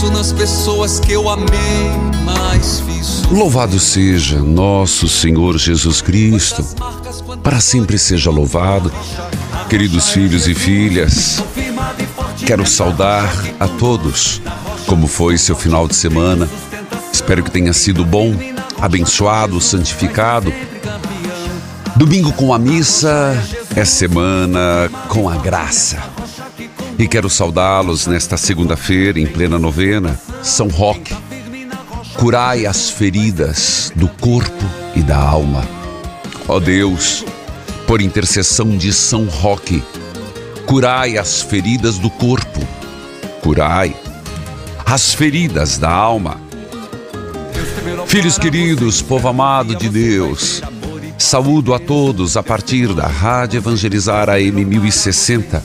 Penso nas pessoas que eu amei, mais fiz. Louvado seja nosso Senhor Jesus Cristo, para sempre seja louvado. Queridos filhos e filhas, quero saudar a todos. Como foi seu final de semana? Espero que tenha sido bom, abençoado, santificado. Domingo com a missa é semana com a graça. E quero saudá-los nesta segunda-feira, em plena novena, São Roque. Curai as feridas do corpo e da alma. Ó Deus, por intercessão de São Roque, curai as feridas do corpo, curai as feridas da alma. Filhos queridos, povo amado de Deus, saúdo a todos a partir da Rádio Evangelizar AM 1060,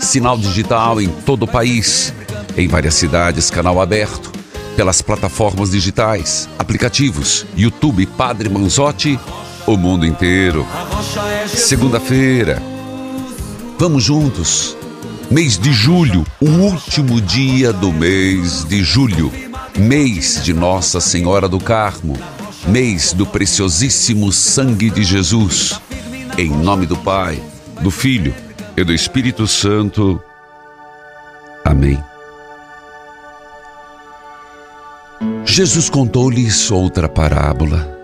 sinal digital em todo o país, em várias cidades, canal aberto, pelas plataformas digitais, aplicativos, YouTube Padre Manzotti, o mundo inteiro. Segunda-feira, vamos juntos. Mês de julho, o último dia do mês de julho, mês de Nossa Senhora do Carmo, mês do preciosíssimo sangue de Jesus. Em nome do Pai, do Filho e do Espírito Santo. Amém. Jesus contou-lhes outra parábola.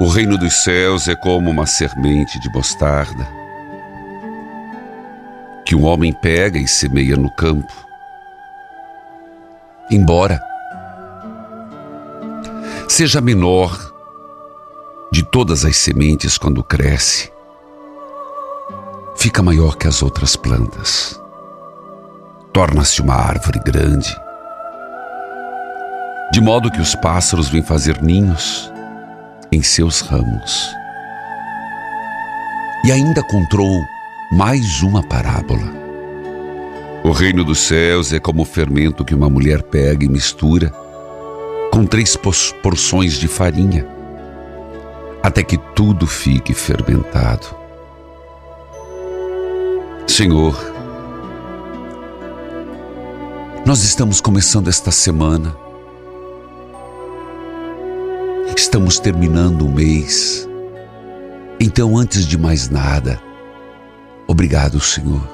O reino dos céus é como uma semente de mostarda que um homem pega e semeia no campo. Embora seja menor de todas as sementes quando cresce, fica maior que as outras plantas. Torna-se uma árvore grande, de modo que os pássaros vêm fazer ninhos em seus ramos. E ainda contou mais uma parábola. O reino dos céus é como o fermento que uma mulher pega e mistura com três porções de farinha, até que tudo fique fermentado. Senhor, nós estamos começando esta semana, estamos terminando o mês, então antes de mais nada, Obrigado, Senhor.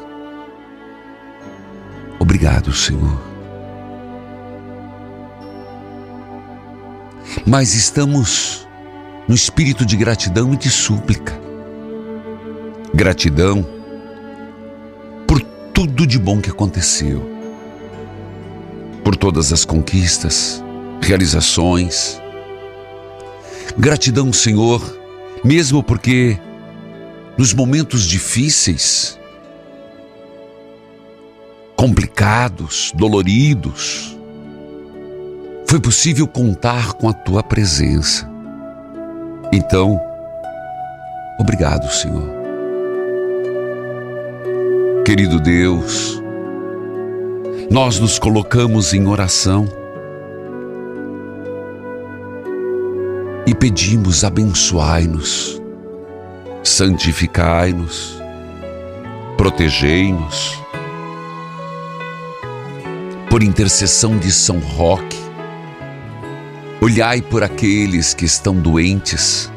Obrigado, Senhor. Mas estamos no espírito de gratidão e de súplica. Gratidão tudo de bom que aconteceu, por todas as conquistas, realizações, Gratidão, Senhor, mesmo porque nos momentos difíceis, complicados, doloridos, foi possível contar com a tua presença. Então, obrigado, Senhor. Querido Deus, nós nos colocamos em oração e pedimos: abençoai-nos, santificai-nos, protegei-nos. Por intercessão de São Roque, olhai por aqueles que estão doentes,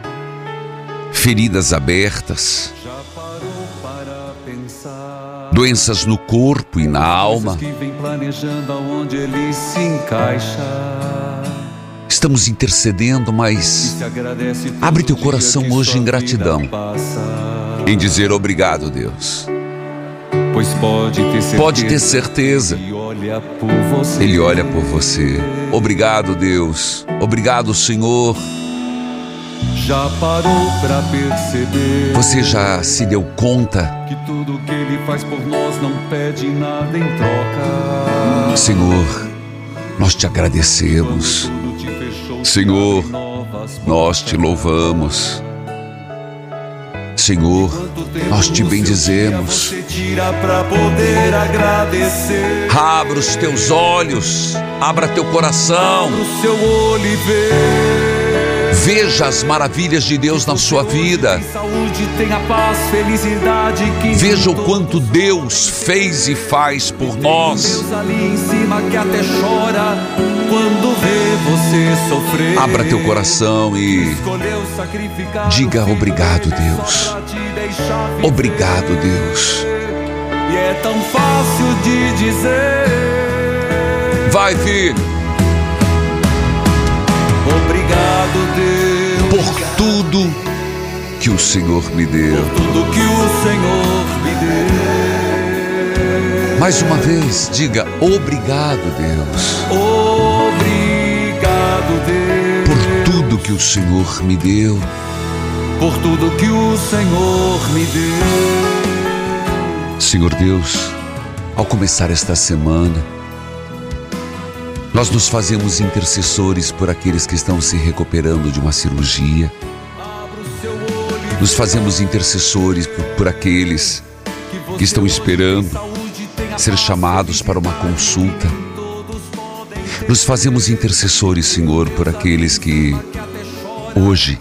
feridas abertas, doenças no corpo e na alma. Estamos intercedendo, mas abre teu coração hoje em gratidão, em dizer obrigado, Deus. Pois pode ter certeza, Pode ter certeza. Ele olha por você. Obrigado, Deus. Obrigado, Senhor. Já parou pra perceber Você já se deu conta, que tudo que ele faz por nós não pede nada em troca. Senhor, nós te agradecemos. Senhor, Nós te louvamos. Senhor, nós te bendizemos. Abra os teus olhos, abra teu coração, O seu olho e vê. Veja as maravilhas de Deus na sua vida. Veja o quanto Deus fez e faz por nós. Abra teu coração e Diga obrigado, Deus. obrigado, Deus. E é tão fácil de dizer. Vai, filho, Obrigado, Deus, por tudo que o Senhor me deu. tudo que o Senhor me deu. Mais uma vez, diga obrigado, Deus, Obrigado, Deus, por tudo que o Senhor me deu. por tudo que o Senhor me deu. Senhor Deus, ao começar esta semana, nós nos fazemos intercessores por aqueles que estão se recuperando de uma cirurgia. Nos fazemos intercessores por, por aqueles que estão esperando ser chamados para uma consulta. Nos fazemos intercessores, Senhor, por aqueles que hoje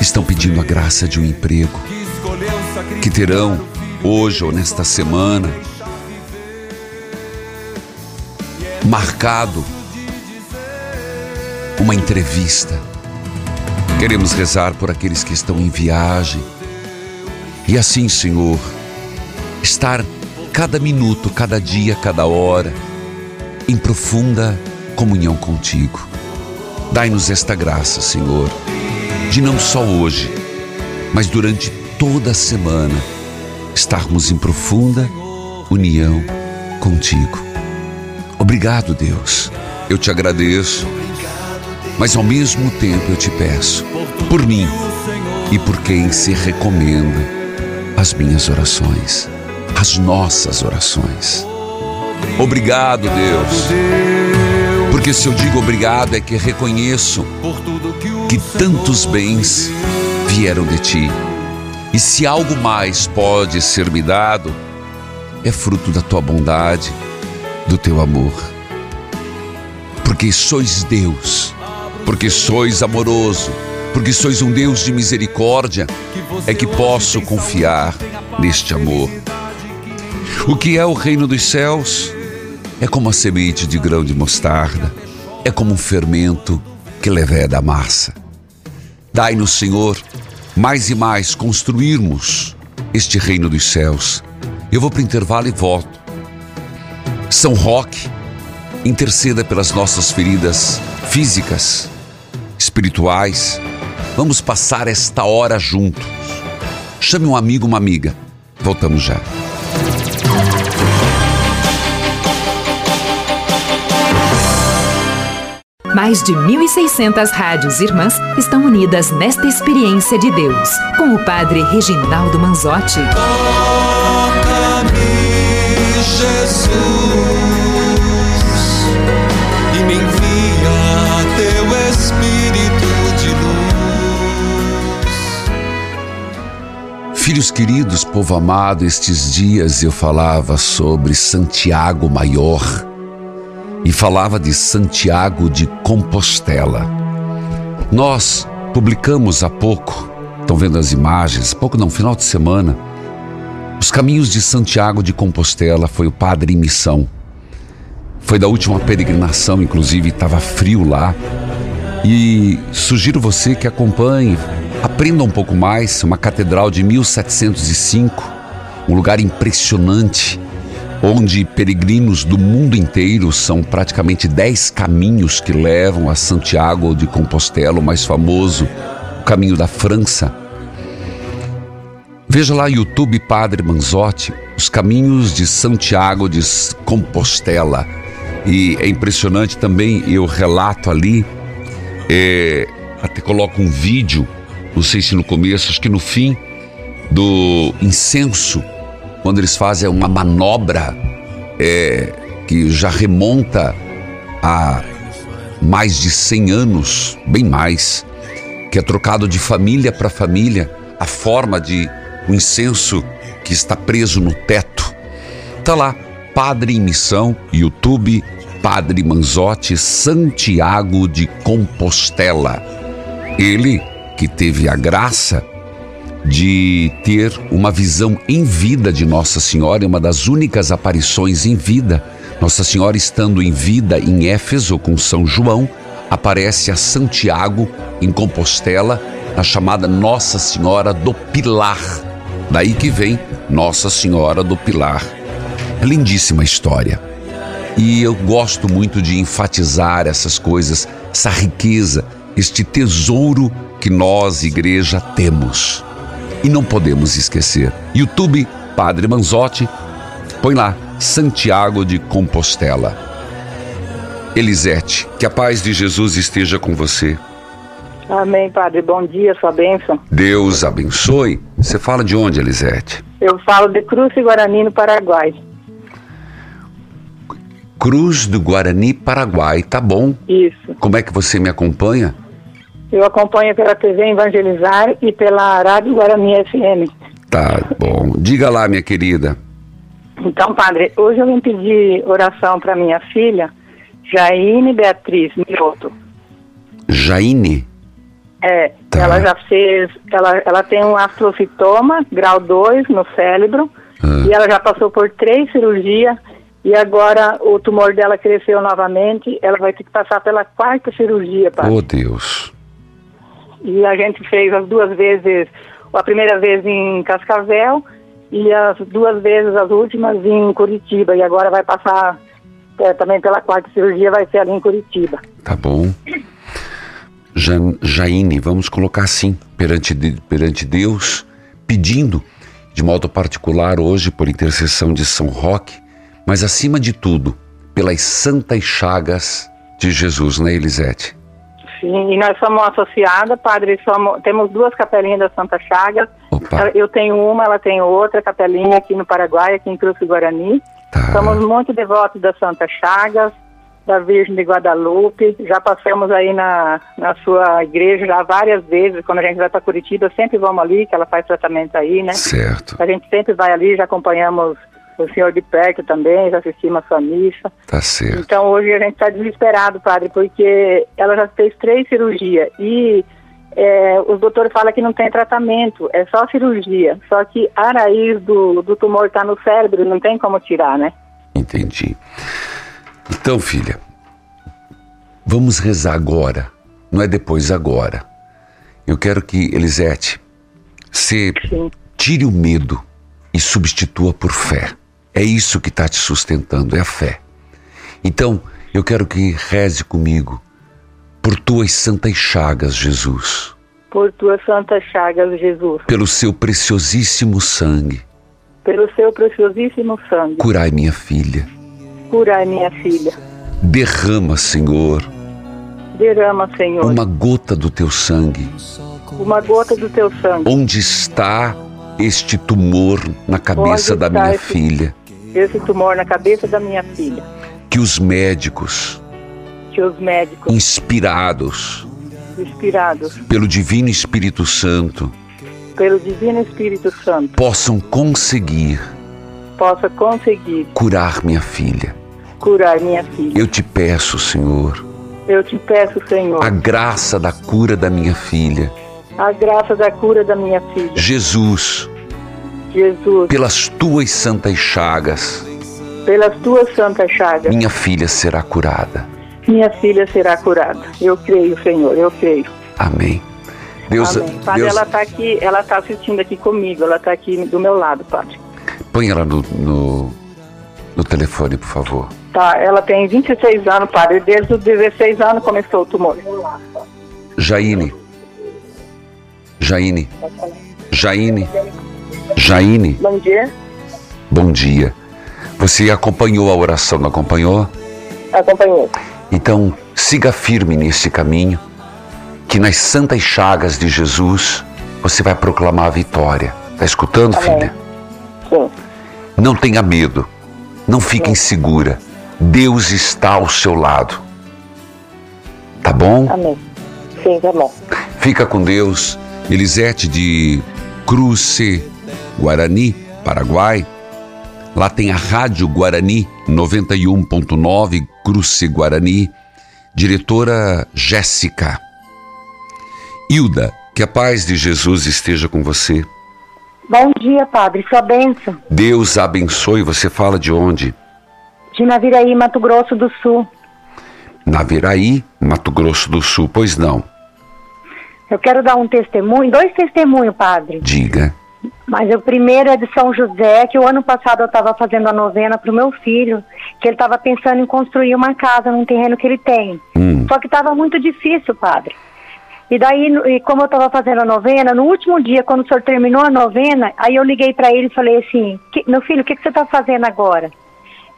estão pedindo a graça de um emprego, que terão hoje ou nesta semana marcado uma entrevista. Queremos rezar por aqueles que estão em viagem. E assim, Senhor, estar cada minuto, cada dia, cada hora em profunda comunhão contigo. Dai-nos esta graça, Senhor, de não só hoje, mas durante toda a semana estarmos em profunda união contigo. Obrigado, Deus. Eu te agradeço, mas ao mesmo tempo eu te peço por mim e por quem se recomenda as minhas orações, as nossas orações. Obrigado, Deus. Porque se eu digo obrigado é que reconheço que tantos bens vieram de ti. E se algo mais pode ser me dado, é fruto da tua bondade, do teu amor. Porque sois Deus, porque sois amoroso, porque sois um Deus de misericórdia, é que posso confiar neste amor. O que é o reino dos céus? É como a semente de grão de mostarda, é como um fermento que leveda a massa. Dai-nos, Senhor, mais e mais construirmos este reino dos céus. Eu vou para o intervalo e volto. São Roque, interceda pelas nossas feridas físicas, espirituais. Vamos passar esta hora juntos. Chame um amigo, uma amiga. Voltamos já. Mais de 1.600 rádios irmãs estão unidas nesta experiência de Deus, com o Padre Reginaldo Manzotti. Toca-me, Jesus, Filhos queridos, povo amado, estes dias eu falava sobre Santiago Maior e falava de Santiago de Compostela. Nós publicamos há pouco, estão vendo as imagens, pouco não, final de semana, os caminhos de Santiago de Compostela foi o padre em missão. Foi da última peregrinação, inclusive estava frio lá. E sugiro você que acompanhe, aprenda um pouco mais, uma catedral de 1705, um lugar impressionante onde peregrinos do mundo inteiro são praticamente 10 caminhos que levam a Santiago de Compostela, o mais famoso, o caminho da França. Veja lá YouTube Padre Manzotti, os caminhos de Santiago de Compostela. E é impressionante também, eu relato ali, é, até coloco um vídeo, não sei se no começo, acho que no fim, do incenso quando eles fazem uma manobra é, que já remonta a mais de 100 anos, bem mais, que é trocado de família para família a forma de o um incenso que está preso no teto. Tá lá, Padre em Missão, YouTube, Padre Manzotti, Santiago de Compostela. Ele que teve a graça de ter uma visão em vida de Nossa Senhora, uma das únicas aparições em vida. Nossa Senhora estando em vida em Éfeso com São João, aparece a Santiago em Compostela, na chamada Nossa Senhora do Pilar. Daí que vem Nossa Senhora do Pilar. É lindíssima história. E eu gosto muito de enfatizar essas coisas, essa riqueza, este tesouro que nós, igreja, temos. E não podemos esquecer. YouTube Padre Manzotti, põe lá Santiago de Compostela. Elisete, que a paz de Jesus esteja com você. Amém, Padre. Bom dia, sua bênção. Deus abençoe. Você fala de onde, Elisete? Eu falo de Cruz Guarani, no Paraguai. Cruz do Guarani, Paraguai, tá bom. Isso. Como é que você me acompanha? Eu acompanho pela TV Evangelizar e pela Rádio Guarani FM. Tá bom. Diga lá, minha querida. Então, padre, hoje eu vim pedir oração para minha filha, Jaine Beatriz Mioto. Jaine? É, Tá. ela já fez, ela, ela tem um astrocitoma, grau 2 no cérebro, Ah. e ela já passou por três cirurgias, e agora o tumor dela cresceu novamente, ela vai ter que passar pela quarta cirurgia, padre. Oh, Deus. E a gente fez as duas vezes, a primeira vez em Cascavel e as duas vezes, as últimas, em Curitiba. E agora vai passar é, também pela quarta cirurgia, vai ser ali em Curitiba. Tá bom. Jan, Jaine, vamos colocar assim, perante, perante Deus, pedindo, de modo particular hoje, por intercessão de São Roque, mas acima de tudo, pelas santas chagas de Jesus, né, Elisete? Sim, e nós somos associadas, padre, somos, temos duas capelinhas da Santa Chagas. Opa. Eu tenho uma, ela tem outra capelinha aqui no Paraguai, aqui em Cruz do Guarani. Tá. Somos muito devotos da Santa Chagas, da Virgem de Guadalupe. Já passamos aí na, na sua igreja já várias vezes. Quando a gente vai para Curitiba, sempre vamos ali, que ela faz tratamento aí, né? Certo, A gente sempre vai ali, já acompanhamos o senhor de perto também, já assistimos a sua missa. tá certo. Então hoje a gente está desesperado, padre, porque ela já fez três cirurgias e é, os doutores falam que não tem tratamento, é só cirurgia. Só que a raiz do, do tumor está no cérebro, não tem como tirar, né? Entendi. Então, filha, vamos rezar agora, não é depois, agora. Eu quero que, Elisete, você Sim. tire o medo e substitua por fé. É isso que está te sustentando, é a fé. Então, eu quero que reze comigo por tuas santas chagas, Jesus, Por tuas santas chagas, Jesus, pelo seu preciosíssimo sangue. pelo seu preciosíssimo sangue, Curai minha filha. curai minha filha. Derrama, Senhor, Derrama, Senhor. uma gota do teu sangue. Uma gota do teu sangue. Onde está este tumor na cabeça Onde da minha esse- filha? Esse tumor na cabeça da minha filha. Que os médicos, Que os médicos inspirados inspirados pelo Divino Espírito Santo, pelo Divino Espírito Santo possam conseguir possa conseguir curar minha filha. curar minha filha. Eu te peço, Senhor, Eu te peço, Senhor, a graça da cura da minha filha. a graça da cura da minha filha. Jesus, Jesus, pelas tuas santas chagas, pelas tuas santas chagas, minha filha será curada. minha filha será curada. Eu creio, Senhor, eu creio. Amém. Deus, Amém. Padre, Deus ela está aqui, ela está assistindo aqui comigo, ela está aqui do meu lado, Padre. põe ela no, no, no telefone, por favor. Tá, ela tem 26 anos, Padre. Desde os 16 anos começou o tumor. Jaine. Jaine. Jaine. Jaine, Bom dia. bom dia. Você acompanhou a oração, não acompanhou? Acompanhei. Então, siga firme nesse caminho, que nas santas chagas de Jesus você vai proclamar a vitória. Tá escutando, Amém. filha? Sim. Não tenha medo, não fique insegura. Deus está ao seu lado. Tá bom? Amém. Sim, tá bom. Fica com Deus. Elisete de Cruce, Guarani, Paraguai. Lá tem a Rádio Guarani 91.9, Cruce Guarani. Diretora Jéssica. Hilda, que a paz de Jesus esteja com você. Bom dia, padre. Sua bênção. Deus abençoe. Você fala de onde? De Naviraí, Mato Grosso do Sul. Naviraí, Mato Grosso do Sul. Pois não. Eu quero dar um testemunho, dois testemunhos, padre. Diga. Mas o primeiro é de São José, que o ano passado eu estava fazendo a novena para o meu filho, que ele estava pensando em construir uma casa num terreno que ele tem. Hum. Só que estava muito difícil, padre. E daí, e como eu estava fazendo a novena, no último dia, quando o senhor terminou a novena, aí eu liguei para ele e falei assim: "Que- Meu filho, o que, que você está fazendo agora?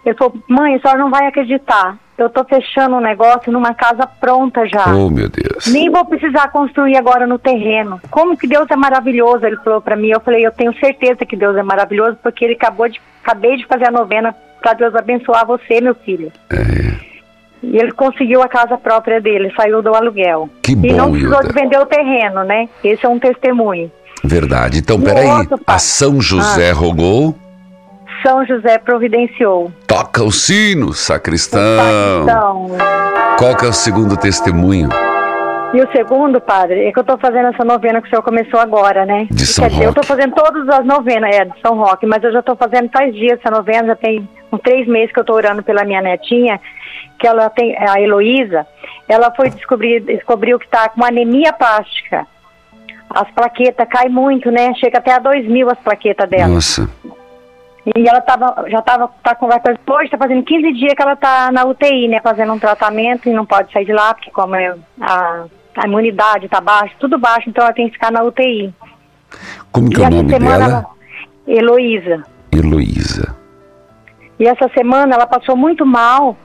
Ele falou: Mãe, a senhora não vai acreditar. Eu estou fechando um negócio numa casa pronta já. Oh, meu Deus. Nem vou precisar construir agora no terreno. Como que Deus é maravilhoso, ele falou para mim. Eu falei, eu tenho certeza que Deus é maravilhoso, porque ele acabou de, acabei de fazer a novena para Deus abençoar você, meu filho. É. E ele conseguiu a casa própria dele, saiu do aluguel. Que e bom, não precisou Hilda. de vender o terreno, né? Esse é um testemunho. Verdade. Então, E peraí. outro? A São José rogou. São José providenciou. Toca o sino, sacristão. Então, Qual que é o segundo testemunho? E o segundo, padre, é que eu estou fazendo essa novena que o senhor começou agora, né? De São Quer dizer, eu Roque. estou fazendo todas as novenas, é, de São Roque, mas eu já estou fazendo faz dias essa novena, já tem uns três meses que eu estou orando pela minha netinha, que ela tem, a Heloísa, ela foi descobrir, descobriu que está com anemia plástica. As plaquetas caem muito, né? Chega até a dois mil as plaquetas dela. Nossa. E ela tava, já estava tá com fazer- hoje, está fazendo 15 dias que ela está na UTI, né? Fazendo um tratamento e não pode sair de lá, porque como é a, a imunidade está baixa, tudo baixo, então ela tem que ficar na UTI. Como que é e o essa nome semana dela? ela- Heloísa. Heloísa. E essa semana ela passou muito mal.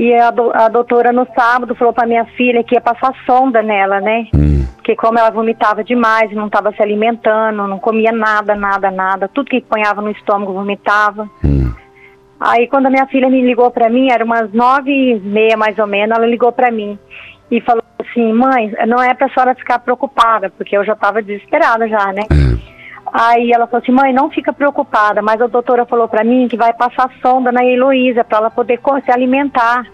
E a, do- a doutora no sábado falou para minha filha que ia passar sonda nela, né? Hum. Porque como ela vomitava demais, não estava se alimentando, não comia nada, nada, nada. Tudo que ponhava no estômago vomitava. Hum. Aí quando a minha filha me ligou para mim, era umas nove e meia mais ou menos, ela ligou para mim e falou assim, mãe, não é para a senhora ficar preocupada, porque eu já estava desesperada já, né? Aí ela falou assim, mãe, não fica preocupada, mas a doutora falou para mim que vai passar sonda na Heloísa para ela poder se alimentar.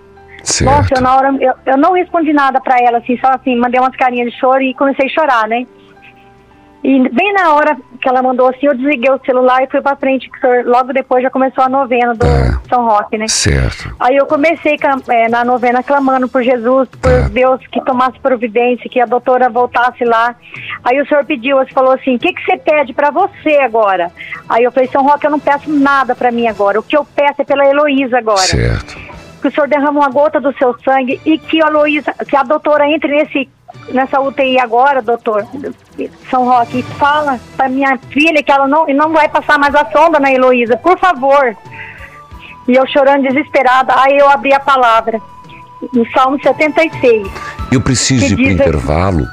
Certo. Nossa, eu na hora, eu, eu não respondi nada para ela, assim, só assim, mandei umas carinhas de choro e comecei a chorar, né? E bem na hora que ela mandou assim, eu desliguei o celular e fui pra frente, que logo depois já começou a novena do É. São Roque, né? Certo. Aí eu comecei eh, na novena clamando por Jesus, por É. Deus que tomasse providência, que a doutora voltasse lá. Aí o senhor pediu, você falou assim: o que, que você pede pra você agora? Aí eu falei: São Roque, eu não peço nada pra mim agora. O que eu peço é pela Heloísa agora. Certo. Que o senhor derrama uma gota do seu sangue e que a Heloísa, que a doutora entre nesse, nessa UTI agora, doutor. São Roque, fala pra minha filha que ela não, não vai passar mais a sonda na Heloísa, por favor. E eu chorando desesperada, aí eu abri a palavra. no Salmo 76. Eu preciso ir para o intervalo.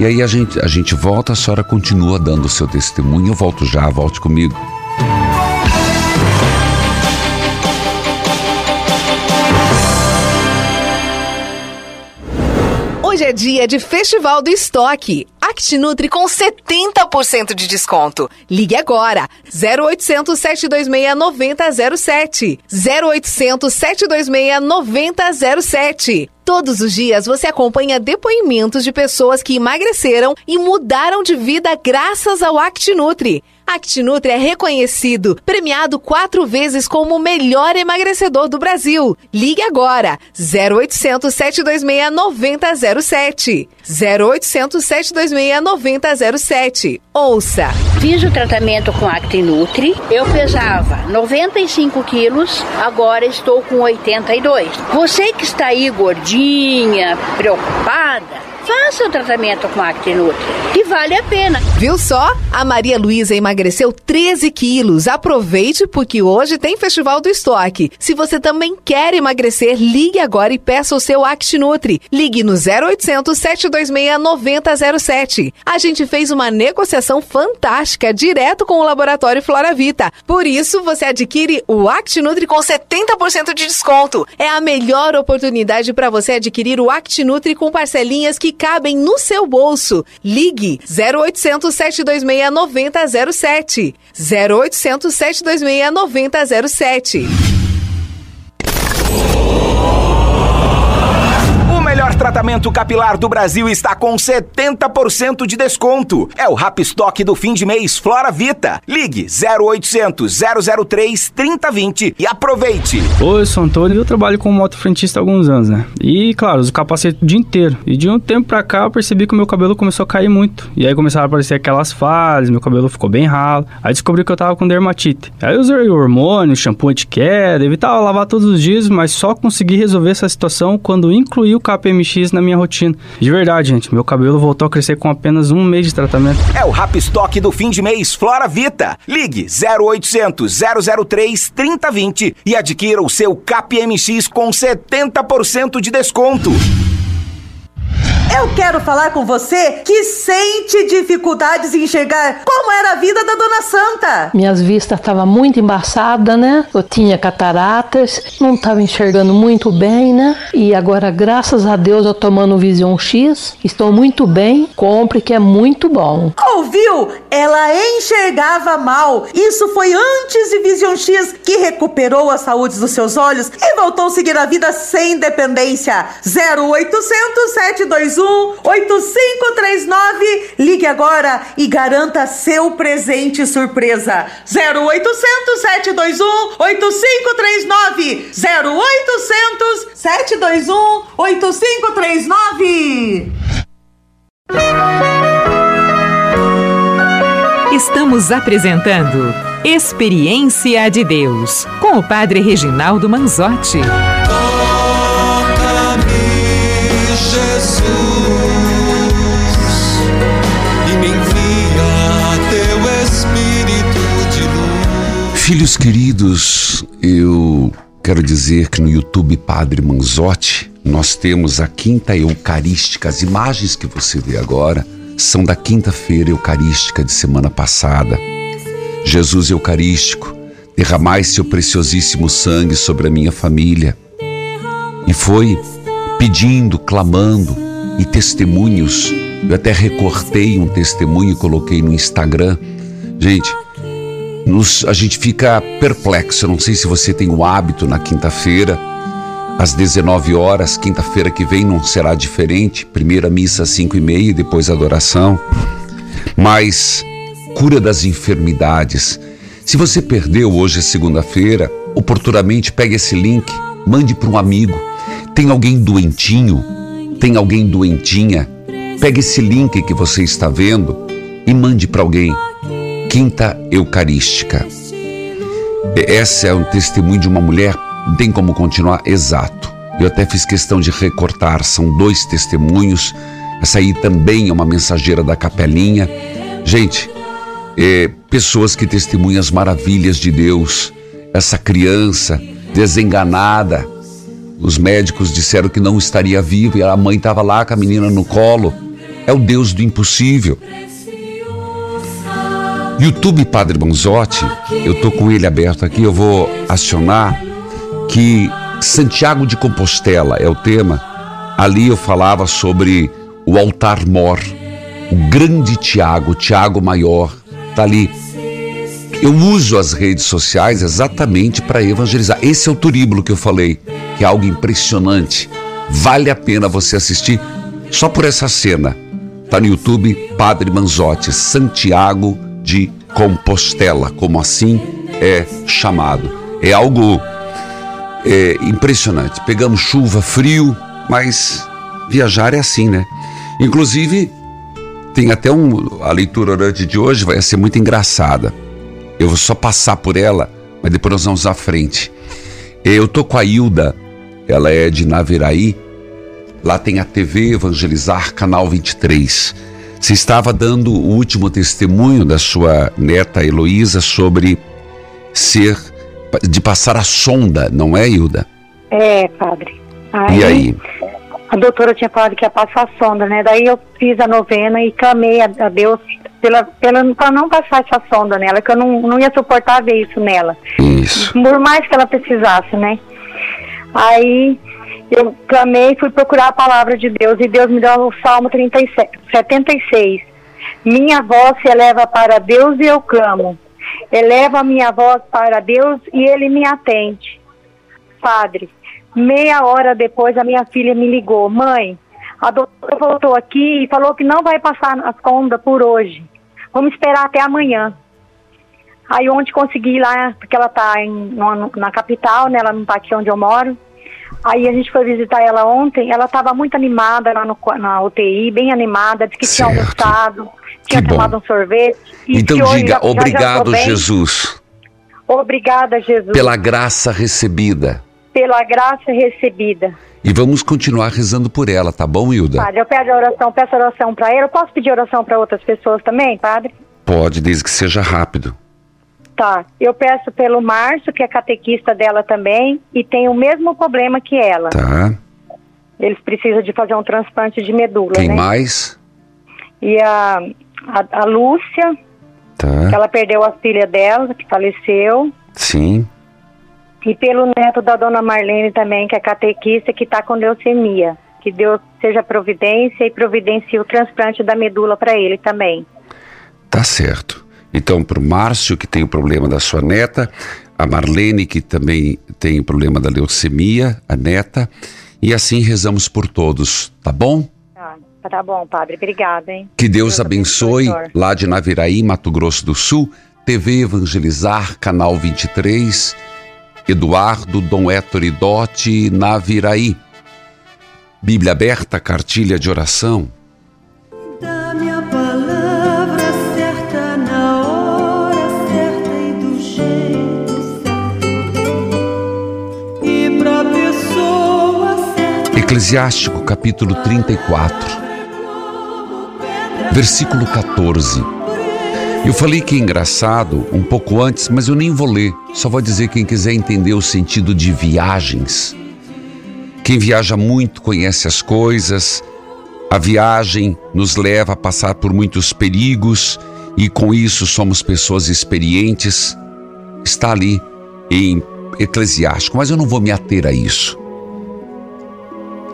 E aí a gente, a gente volta, a senhora continua dando o seu testemunho. Eu volto já, volte comigo. Hoje é dia de Festival do Estoque. ActiNutri com 70% de desconto. Ligue agora. 0800 726 9007. 0800 726 9007. Todos os dias você acompanha depoimentos de pessoas que emagreceram e mudaram de vida graças ao ActiNutri. ActiNutri é reconhecido, premiado quatro vezes como o melhor emagrecedor do Brasil. Ligue agora, 0800 726 9007. 0800 726 9007. Ouça. Fiz o tratamento com ActiNutri, eu pesava 95 quilos, agora estou com 82. Você que está aí gordinha, preocupada, Faça o tratamento com Actinutri, que vale a pena. Viu só? A Maria Luísa emagreceu 13 quilos. Aproveite porque hoje tem Festival do Estoque. Se você também quer emagrecer, ligue agora e peça o seu Actinutri. Ligue no 0800 726 9007. A gente fez uma negociação fantástica direto com o Laboratório Flora Vita. Por isso, você adquire o Actinutri com 70% de desconto. É a melhor oportunidade para você adquirir o Actinutri com parcelinhas que cabem no seu bolso. Ligue 0800 726 9007. 0800 726 9007. Melhor tratamento capilar do Brasil está com 70% de desconto. É o Rap Stock do fim de mês Flora Vita. Ligue 0800 003 3020 e aproveite. Oi, eu sou Antônio e eu trabalho como motofrentista há alguns anos, né? E, claro, uso capacete o dia inteiro. E de um tempo pra cá eu percebi que o meu cabelo começou a cair muito. E aí começaram a aparecer aquelas falhas, meu cabelo ficou bem ralo. Aí descobri que eu tava com dermatite. Aí eu usei hormônio, shampoo anti-queda, evitava lavar todos os dias, mas só consegui resolver essa situação quando incluí o cabelo KPMX na minha rotina. De verdade, gente, meu cabelo voltou a crescer com apenas um mês de tratamento. É o Rap Stock do fim de mês Flora Vita. Ligue 0800 003 3020 e adquira o seu KPMX com 70% de desconto. Eu quero falar com você que sente dificuldades em enxergar como era a vida da Dona Santa. Minhas vistas estavam muito embaçadas, né? Eu tinha cataratas, não estava enxergando muito bem, né? E agora, graças a Deus, eu tomando Vision X, estou muito bem. Compre que é muito bom. Ouviu? Ela enxergava mal. Isso foi antes de Vision X, que recuperou a saúde dos seus olhos e voltou a seguir a vida sem dependência. 0800 721 8539. Ligue agora e garanta seu presente surpresa. 0800 721 8539. 0800 721 8539. Estamos apresentando Experiência de Deus com o Padre Reginaldo Manzotti. Filhos queridos, eu quero dizer que no YouTube Padre Manzotti nós temos a Quinta Eucarística. As imagens que você vê agora são da quinta-feira Eucarística de semana passada. Jesus Eucarístico, derramai seu preciosíssimo sangue sobre a minha família. E foi pedindo, clamando e testemunhos. Eu até recortei um testemunho e coloquei no Instagram. Gente, nos, a gente fica perplexo. Eu não sei se você tem o hábito na quinta-feira, às 19 horas, quinta-feira que vem não será diferente. Primeira missa às 5 e meia, depois adoração. Mas cura das enfermidades. Se você perdeu hoje segunda-feira, oportunamente pegue esse link, mande para um amigo. Tem alguém doentinho? Tem alguém doentinha? Pegue esse link que você está vendo e mande para alguém. Quinta Eucarística. Essa é um testemunho de uma mulher, tem como continuar? Exato. Eu até fiz questão de recortar, são dois testemunhos. Essa aí também é uma mensageira da capelinha. Gente, é, pessoas que testemunham as maravilhas de Deus. Essa criança desenganada, os médicos disseram que não estaria vivo e a mãe estava lá com a menina no colo. É o Deus do impossível. YouTube Padre Bonzotti, eu tô com ele aberto aqui, eu vou acionar que Santiago de Compostela é o tema. Ali eu falava sobre o altar mor, o grande Tiago, Tiago maior, tá ali. Eu uso as redes sociais exatamente para evangelizar. Esse é o turíbulo que eu falei, que é algo impressionante. Vale a pena você assistir só por essa cena. Tá no YouTube Padre Manzotti, Santiago de Compostela, como assim é chamado. É algo é, impressionante. Pegamos chuva, frio, mas viajar é assim, né? Inclusive, tem até um. A leitura orante de hoje vai ser muito engraçada. Eu vou só passar por ela, mas depois nós vamos à frente. Eu tô com a Hilda, ela é de Naviraí. Lá tem a TV Evangelizar, canal 23. Você estava dando o último testemunho da sua neta Heloísa sobre ser de passar a sonda, não é, Hilda? É, padre. Aí, e aí? A doutora tinha falado que ia passar a sonda, né? Daí eu fiz a novena e clamei a, a Deus pela, pela, para não passar essa sonda nela, que eu não, não ia suportar ver isso nela. Isso. Por mais que ela precisasse, né? Aí eu clamei fui procurar a palavra de Deus e Deus me deu o Salmo 37, 76. Minha voz se eleva para Deus e eu clamo. Eleva a minha voz para Deus e ele me atende. Padre, meia hora depois a minha filha me ligou. Mãe, a doutora voltou aqui e falou que não vai passar a sonda por hoje. Vamos esperar até amanhã. Aí onde consegui ir lá, porque ela está na capital, né? Ela não está aqui onde eu moro. Aí a gente foi visitar ela ontem, ela estava muito animada lá no, na UTI, bem animada, disse que certo. tinha almoçado, tinha tomado um sorvete. então diga, já, obrigado já Jesus. Obrigada Jesus. Pela graça recebida. Pela graça recebida. E vamos continuar rezando por ela, tá bom, Hilda? Padre, eu peço oração, peço oração para ela. Eu posso pedir oração para outras pessoas também, padre? Pode, desde que seja rápido. Tá. Eu peço pelo Márcio, que é catequista dela também, e tem o mesmo problema que ela. Tá. Eles precisam de fazer um transplante de medula. Quem né? mais? E a, a, a Lúcia, tá. que ela perdeu a filha dela, que faleceu. Sim. E pelo neto da dona Marlene também, que é catequista, que está com leucemia. Que Deus seja providência e providencie o transplante da medula para ele também. Tá certo. Então, para o Márcio, que tem o problema da sua neta, a Marlene, que também tem o problema da leucemia, a neta, e assim rezamos por todos, tá bom? Tá, tá bom, padre. Obrigada, hein? Que Deus, Deus abençoe, abençoe lá de Naviraí, Mato Grosso do Sul, TV Evangelizar, canal 23, Eduardo Dom Héctor Idote, Naviraí. Bíblia aberta, cartilha de oração. Eclesiástico capítulo 34, versículo 14. Eu falei que é engraçado um pouco antes, mas eu nem vou ler, só vou dizer quem quiser entender o sentido de viagens. Quem viaja muito conhece as coisas, a viagem nos leva a passar por muitos perigos e com isso somos pessoas experientes. Está ali em Eclesiástico, mas eu não vou me ater a isso.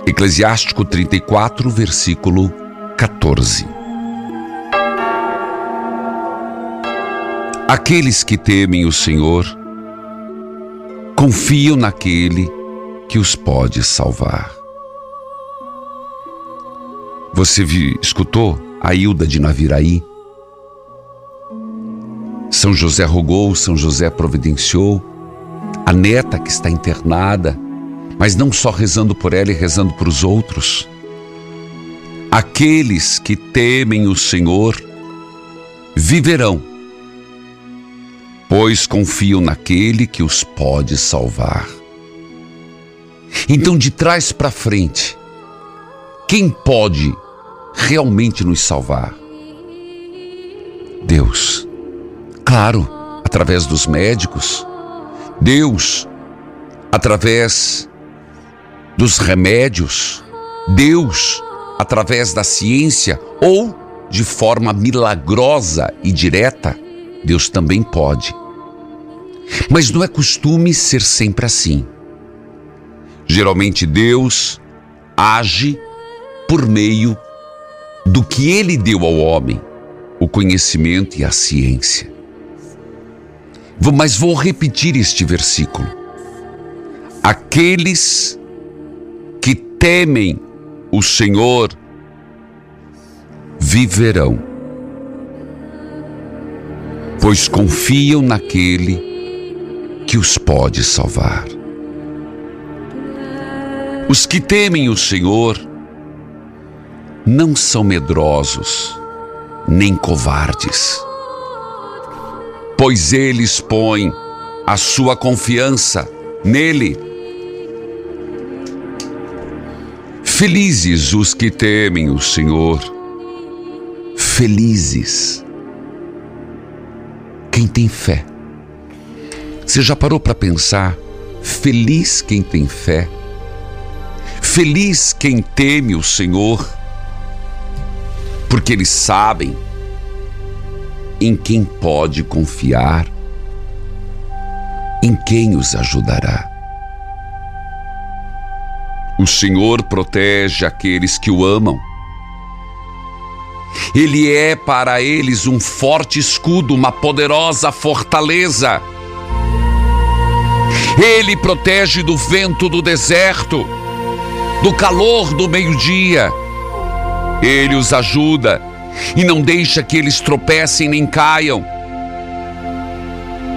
Eclesiástico 34, versículo 14. Aqueles que temem o Senhor confiam naquele que os pode salvar. Você viu, escutou a Hilda de Naviraí? São José rogou, São José providenciou. A neta que está internada mas não só rezando por ela e rezando para os outros. Aqueles que temem o Senhor viverão, pois confiam naquele que os pode salvar. Então, de trás para frente, quem pode realmente nos salvar? Deus. Claro, através dos médicos. Deus, através dos remédios, Deus, através da ciência ou de forma milagrosa e direta, Deus também pode. Mas não é costume ser sempre assim. Geralmente Deus age por meio do que ele deu ao homem, o conhecimento e a ciência. Mas vou repetir este versículo. Aqueles que temem o Senhor viverão, pois confiam naquele que os pode salvar. Os que temem o Senhor não são medrosos, nem covardes, pois eles põem a sua confiança nele. Felizes os que temem o Senhor, felizes quem tem fé. Você já parou para pensar? Feliz quem tem fé, feliz quem teme o Senhor porque eles sabem em quem pode confiar, em quem os ajudará. O Senhor protege aqueles que o amam. Ele é para eles um forte escudo, uma poderosa fortaleza. Ele protege do vento do deserto, do calor do meio-dia ele os ajuda e não deixa que eles tropecem nem caiam.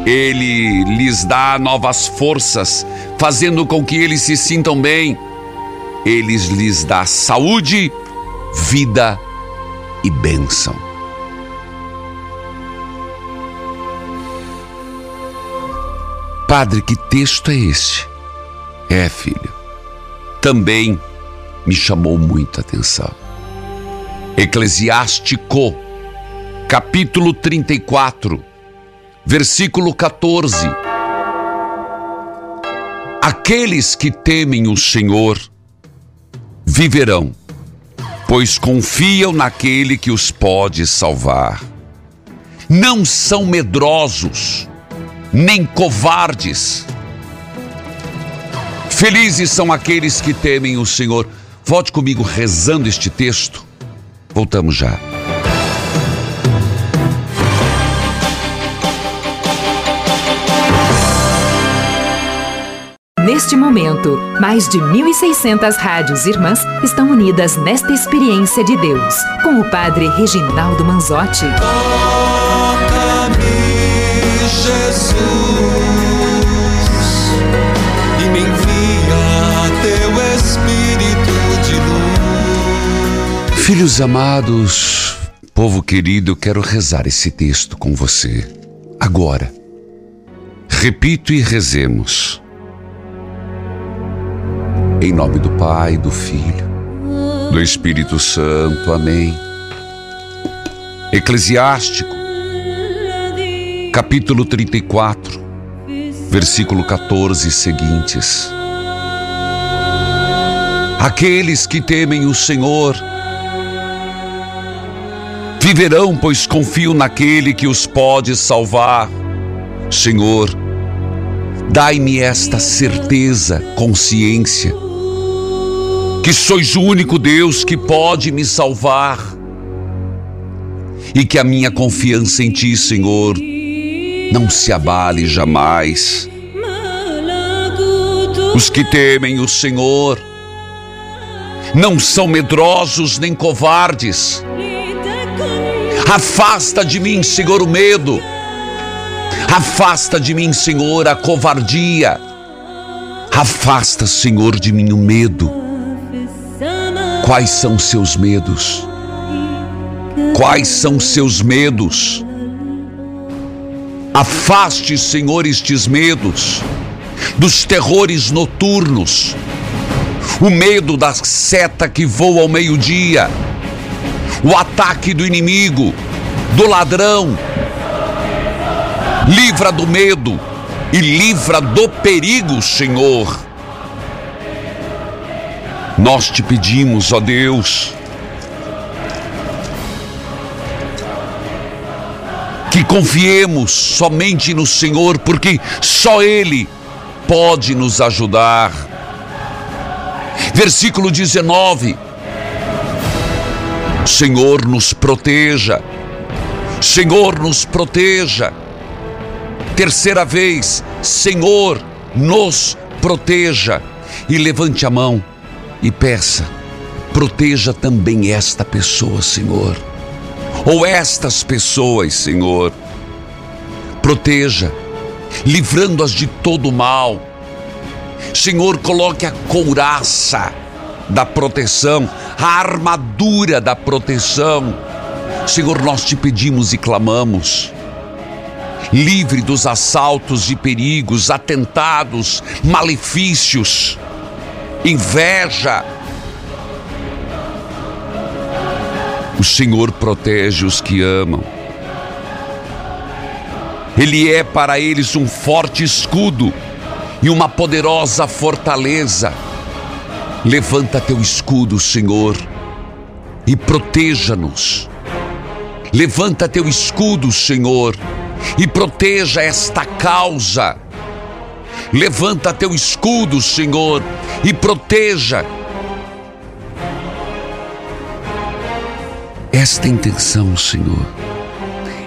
Ele lhes dá novas forças, fazendo com que eles se sintam bem. Ele lhes dá saúde, vida e bênção. Padre, que texto é este? É, filho, também me chamou muita atenção. Eclesiástico, capítulo 34, versículo 14. Aqueles que temem o Senhor viverão, pois confiam naquele que os pode salvar. Não são medrosos, nem covardes. Felizes são aqueles que temem o Senhor. Volte comigo rezando este texto. Voltamos já. Neste momento, mais de 1.600 rádios irmãs estão unidas nesta experiência de Deus, com o Padre Reginaldo Manzotti. Toca-me, Jesus, e me envia teu Espírito de luz. Filhos amados, povo querido, eu quero rezar esse texto com você. Agora. Repito e rezemos. Em nome do Pai, do Filho, do Espírito Santo. Amém. Eclesiástico, capítulo 34, versículo 14 e seguintes. Aqueles que temem o Senhor viverão, pois confiam naquele que os pode salvar. Senhor, dai-me esta certeza, consciência, que sois o único Deus que pode me salvar e que a minha confiança em Ti, Senhor, não se abale jamais. Os que temem o Senhor não são medrosos nem covardes. Afasta de mim, Senhor, o medo. Afasta de mim, Senhor, a covardia. Afasta, Senhor, de mim o medo. Quais são seus medos? Quais são seus medos? Afaste, Senhor, estes medos dos terrores noturnos, o medo da seta que voa ao meio-dia, o ataque do inimigo, do ladrão. Livra do medo e livra do perigo, Senhor. Nós te pedimos, ó Deus, que confiemos somente no Senhor, porque só Ele pode nos ajudar. Versículo 19: Senhor, nos proteja, Senhor, nos proteja. Terceira vez, Senhor, nos proteja. E levante a mão e peça, proteja também esta pessoa, Senhor ou estas pessoas, Senhor. Proteja, livrando-as de todo mal. Senhor, coloque a couraça da proteção, a armadura da proteção. Senhor, nós te pedimos e clamamos. Livre dos assaltos e perigos, atentados, malefícios, inveja, O Senhor protege os que amam. Ele é para eles um forte escudo e uma poderosa fortaleza. Levanta teu escudo, Senhor, e proteja-nos. Levanta teu escudo, Senhor, e proteja esta causa. Levanta teu escudo, Senhor, e proteja esta intenção, Senhor.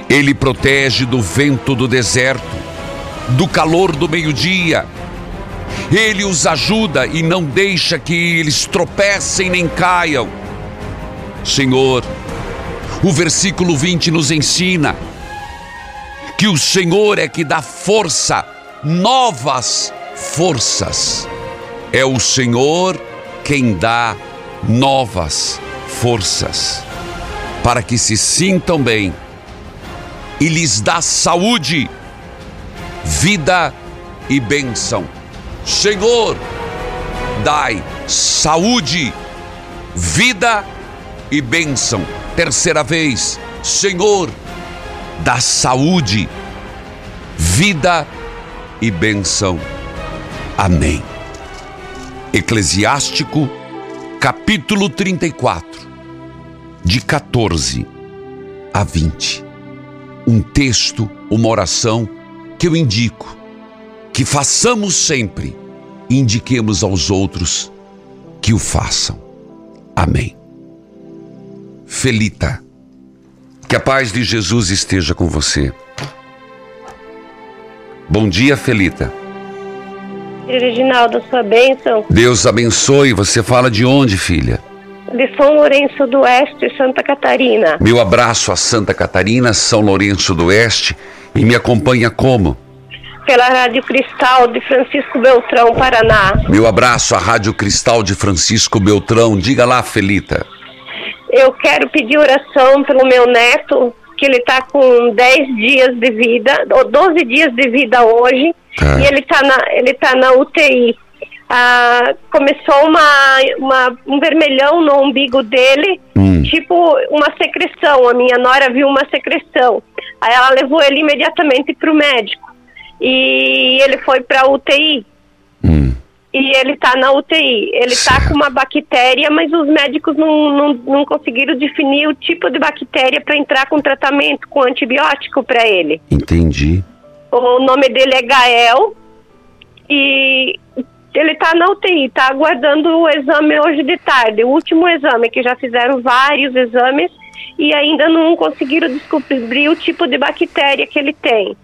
Ele protege do vento do deserto, do calor do meio-dia. Ele os ajuda e não deixa que eles tropecem nem caiam. Senhor, o versículo 20 nos ensina que o Senhor é que dá força, novas forças. É o Senhor quem dá novas forças para que se sintam bem e lhes dá saúde, vida e bênção. Senhor, dai saúde, vida e bênção. Terceira vez, Senhor, dá saúde, vida e bênção. Amém. Eclesiástico, capítulo 34 de 14 a 20. Um texto, uma oração que eu indico que façamos sempre e indiquemos aos outros que o façam. Amém. Felita, que a paz de Jesus esteja com você. Bom dia, Felita. Reginaldo, sua bênção. Deus abençoe. Você fala de onde, filha? de São Lourenço do Oeste, Santa Catarina. Meu abraço a Santa Catarina, São Lourenço do Oeste e me acompanha como? Pela Rádio Cristal de Francisco Beltrão, Paraná. Meu abraço à Rádio Cristal de Francisco Beltrão. Diga lá, Felita. Eu quero pedir oração pelo meu neto, que ele está com 10 dias de vida, ou 12 dias de vida hoje, tá. e ele está na, ele tá na UTI ah, começou uma, uma, um vermelhão no umbigo dele, hum. tipo uma secreção. A minha nora viu uma secreção. Aí ela levou ele imediatamente para o médico. E ele foi para UTI. Hum. E ele está na UTI. Ele está com uma bactéria, mas os médicos não, não, não conseguiram definir o tipo de bactéria para entrar com tratamento, com antibiótico para ele. Entendi. O nome dele é Gael. E ele está na UTI, está aguardando o exame hoje de tarde, o último exame, que já fizeram vários exames e ainda não conseguiram descobrir o tipo de bactéria que ele tem.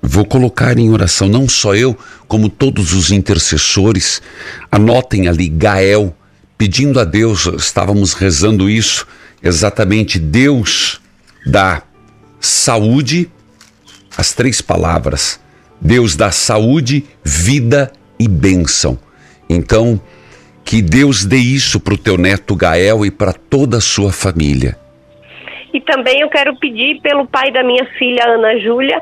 Vou colocar em oração, não só eu, como todos os intercessores. Anotem ali, Gael, pedindo a Deus, estávamos rezando isso, exatamente Deus dá saúde, as três palavras. Deus dá saúde, vida e bênção. Então, que Deus dê isso para o teu neto Gael e para toda a sua família. E também eu quero pedir pelo pai da minha filha Ana Júlia,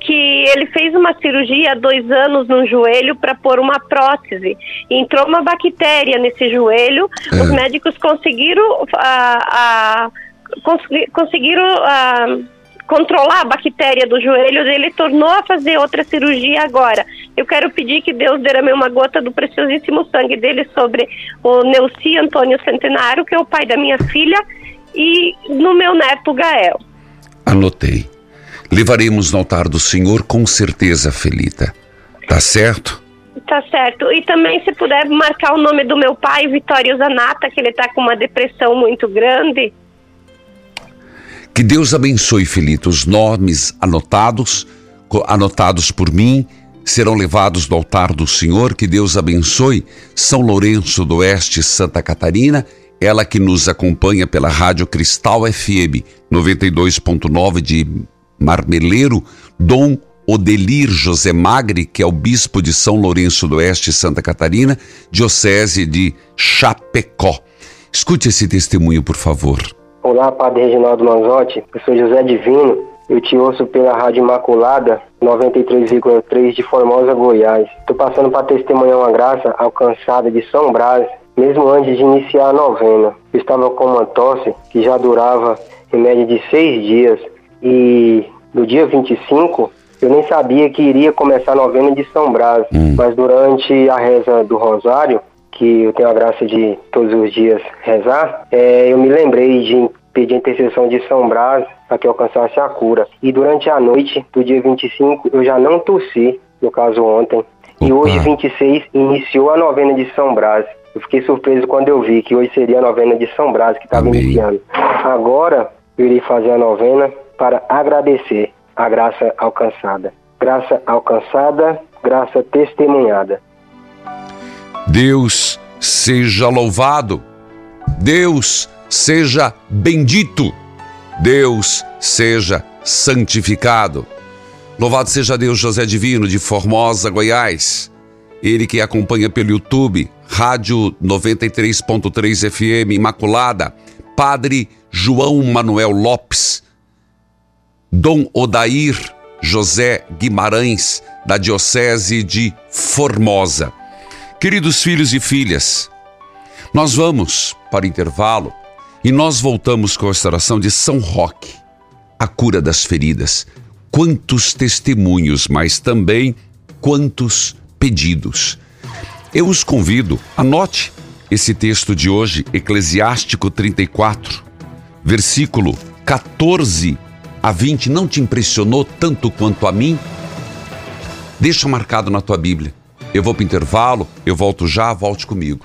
que ele fez uma cirurgia há dois anos no joelho para pôr uma prótese. Entrou uma bactéria nesse joelho, é. os médicos conseguiram, uh, uh, conseguiram uh, controlar a bactéria do joelho, ele tornou a fazer outra cirurgia agora. Eu quero pedir que Deus derrame uma gota do preciosíssimo sangue dele sobre o Neuci Antônio Centenário, que é o pai da minha filha, e no meu neto Gael. Anotei. Levaremos no altar do Senhor com certeza, Felita. Tá certo? Tá certo. E também, se puder marcar o nome do meu pai, Vitório Zanata, que ele tá com uma depressão muito grande. Que Deus abençoe, Felita. Os nomes anotados, anotados por mim, serão levados do altar do Senhor. Que Deus abençoe São Lourenço do Oeste, Santa Catarina, ela que nos acompanha pela Rádio Cristal FM 92.9 de Marmeleiro, Dom Odelir José Magre, que é o bispo de São Lourenço do Oeste, Santa Catarina, diocese de Chapecó. Escute esse testemunho, por favor. Olá, Padre Reginaldo Manzotti. Eu sou José Divino. Eu te ouço pela Rádio Imaculada 93,3 de Formosa, Goiás. Estou passando para testemunhar uma graça alcançada de São Brás, mesmo antes de iniciar a novena. Eu estava com uma tosse que já durava em média de seis dias. E no dia 25, eu nem sabia que iria começar a novena de São Brás, hum. mas durante a reza do Rosário, que eu tenho a graça de todos os dias rezar, é, eu me lembrei de pedir a intercessão de São Brás para que alcançasse a cura. E durante a noite do dia 25, eu já não tossi, no caso ontem. Opa. E hoje, 26, iniciou a novena de São Brás. Eu fiquei surpreso quando eu vi que hoje seria a novena de São Brás que estava iniciando. Agora, eu irei fazer a novena para agradecer a graça alcançada. Graça alcançada, graça testemunhada. Deus seja louvado. Deus seja bendito. Deus seja santificado. Louvado seja Deus José Divino de Formosa, Goiás. Ele que acompanha pelo YouTube, Rádio 93.3 FM Imaculada, Padre João Manuel Lopes, Dom Odair José Guimarães, da Diocese de Formosa. Queridos filhos e filhas, nós vamos para o intervalo e nós voltamos com a restauração de São Roque, a cura das feridas. Quantos testemunhos, mas também quantos pedidos. Eu os convido, anote esse texto de hoje, Eclesiástico 34, versículo 14 a 20 não te impressionou tanto quanto a mim? Deixa marcado na tua Bíblia. Eu vou para o intervalo, eu volto já, volte comigo.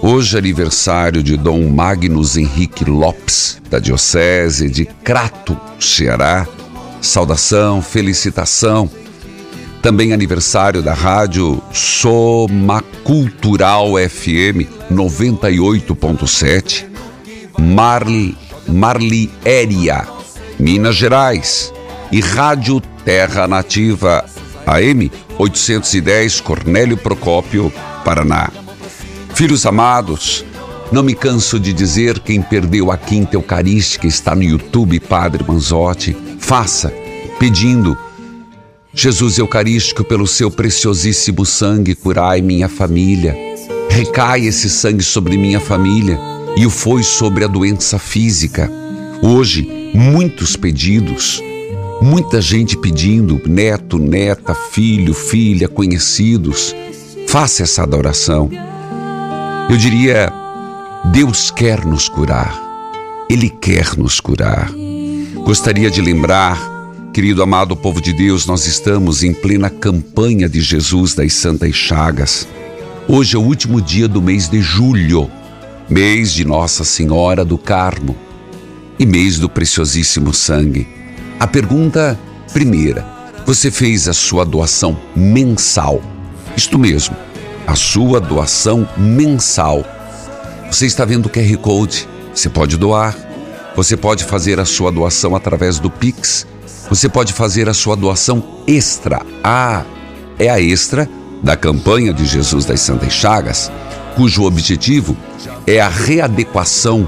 Hoje é aniversário de Dom Magnus Henrique Lopes, da Diocese de Crato, Ceará. Saudação, felicitação. Também aniversário da rádio Soma Cultural FM 98.7, Marli, Marli Éria, Minas Gerais. E Rádio Terra Nativa AM 810 Cornélio Procópio, Paraná. Filhos amados, não me canso de dizer quem perdeu a quinta eucarística está no YouTube, Padre Manzotti. Faça, pedindo. Jesus Eucarístico, pelo seu preciosíssimo sangue, curai minha família. Recai esse sangue sobre minha família e o foi sobre a doença física. Hoje, muitos pedidos, muita gente pedindo, neto, neta, filho, filha, conhecidos. Faça essa adoração. Eu diria: Deus quer nos curar, Ele quer nos curar. Gostaria de lembrar, querido amado povo de Deus, nós estamos em plena campanha de Jesus das Santas Chagas. Hoje é o último dia do mês de julho, mês de Nossa Senhora do Carmo e mês do preciosíssimo sangue. A pergunta primeira: você fez a sua doação mensal? Isto mesmo a sua doação mensal. Você está vendo o QR Code? Você pode doar. Você pode fazer a sua doação através do Pix. Você pode fazer a sua doação extra. Ah, é a extra da campanha de Jesus das Santas Chagas, cujo objetivo é a readequação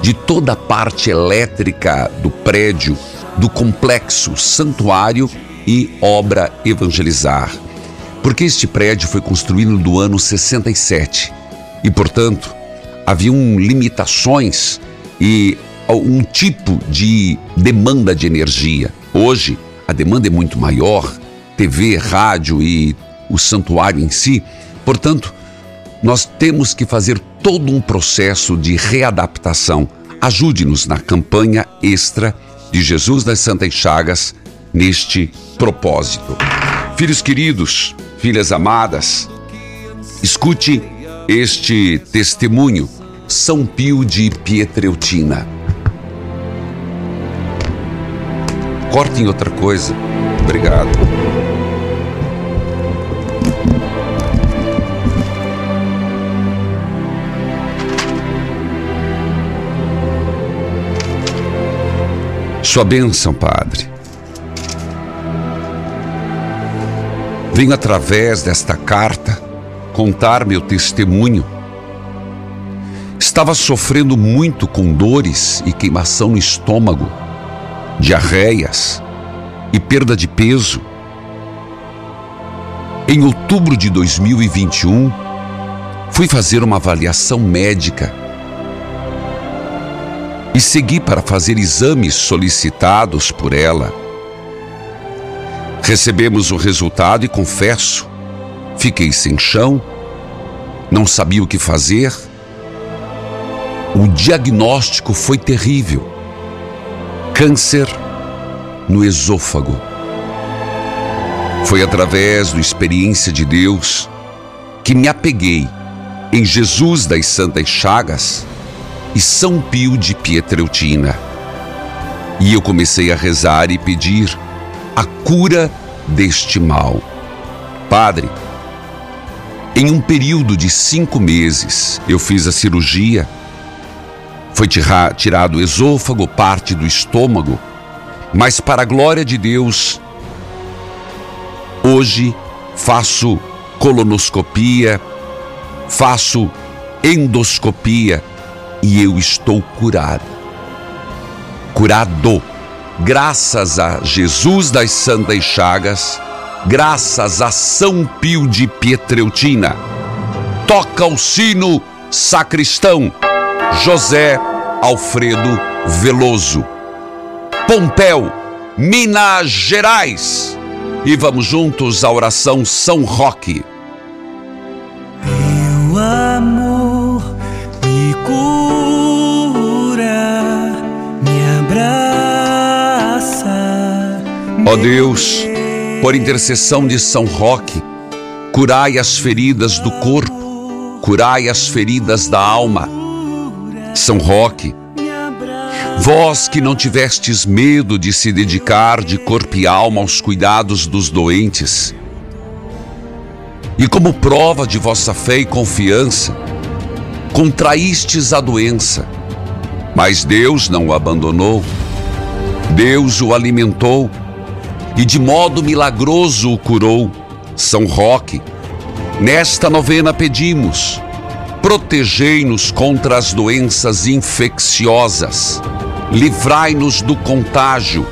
de toda a parte elétrica do prédio do complexo Santuário e Obra Evangelizar. Porque este prédio foi construído no ano 67 e, portanto, haviam limitações e um tipo de demanda de energia. Hoje, a demanda é muito maior, TV, rádio e o santuário em si. Portanto, nós temos que fazer todo um processo de readaptação. Ajude-nos na campanha extra de Jesus das Santas Chagas neste propósito. Filhos queridos, filhas amadas, escute este testemunho. São Pio de Pietreutina. Corte em outra coisa. Obrigado. Sua bênção, Padre. Venho através desta carta contar meu testemunho. Estava sofrendo muito com dores e queimação no estômago, diarreias e perda de peso. Em outubro de 2021, fui fazer uma avaliação médica e segui para fazer exames solicitados por ela. Recebemos o resultado e confesso, fiquei sem chão, não sabia o que fazer. O diagnóstico foi terrível: câncer no esôfago. Foi através da experiência de Deus que me apeguei em Jesus das Santas Chagas e São Pio de Pietreutina. E eu comecei a rezar e pedir cura deste mal. Padre, em um período de cinco meses, eu fiz a cirurgia. Foi tirado o esôfago, parte do estômago, mas para a glória de Deus, hoje faço colonoscopia, faço endoscopia e eu estou curado. Curado, graças a Jesus das Santas Chagas, graças a São Pio de Pietreutina. Toca o sino, sacristão, José Alfredo Veloso. Pompéu, Minas Gerais. E vamos juntos à oração São Roque. Meu amor me cura, Ó Deus, por intercessão de São Roque, curai as feridas do corpo, curai as feridas da alma. São Roque, vós que não tivestes medo de se dedicar de corpo e alma aos cuidados dos doentes, e como prova de vossa fé e confiança, contraístes a doença, mas Deus não o abandonou, Deus o alimentou e de modo milagroso o curou. São Roque, nesta novena pedimos, protegei-nos contra as doenças infecciosas, livrai-nos do contágio,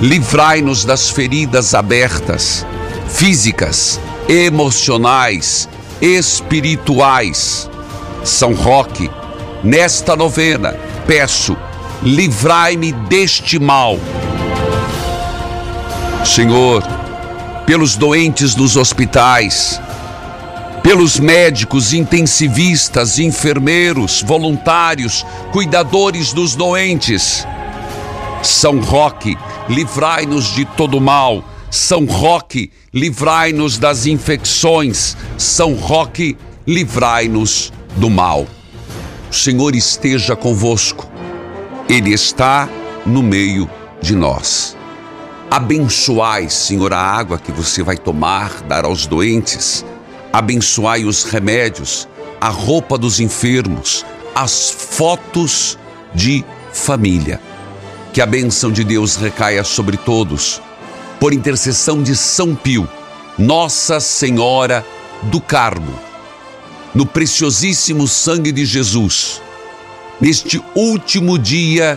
livrai-nos das feridas abertas, físicas, emocionais, espirituais. São Roque, nesta novena, peço, livrai-me deste mal. Senhor, pelos doentes nos hospitais, pelos médicos, intensivistas, enfermeiros, voluntários, cuidadores dos doentes. São Roque, livrai-nos de todo mal. São Roque, livrai-nos das infecções. São Roque, livrai-nos do mal. O Senhor esteja convosco. Ele está no meio de nós. Abençoai, Senhor, a água que você vai tomar, dar aos doentes. Abençoai os remédios, a roupa dos enfermos, as fotos de família. Que a bênção de Deus recaia sobre todos, por intercessão de São Pio, Nossa Senhora do Carmo, no preciosíssimo sangue de Jesus, neste último dia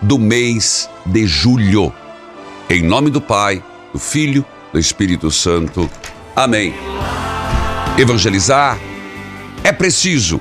do mês de julho. Em nome do Pai, do Filho, do Espírito Santo. Amém. Evangelizar é preciso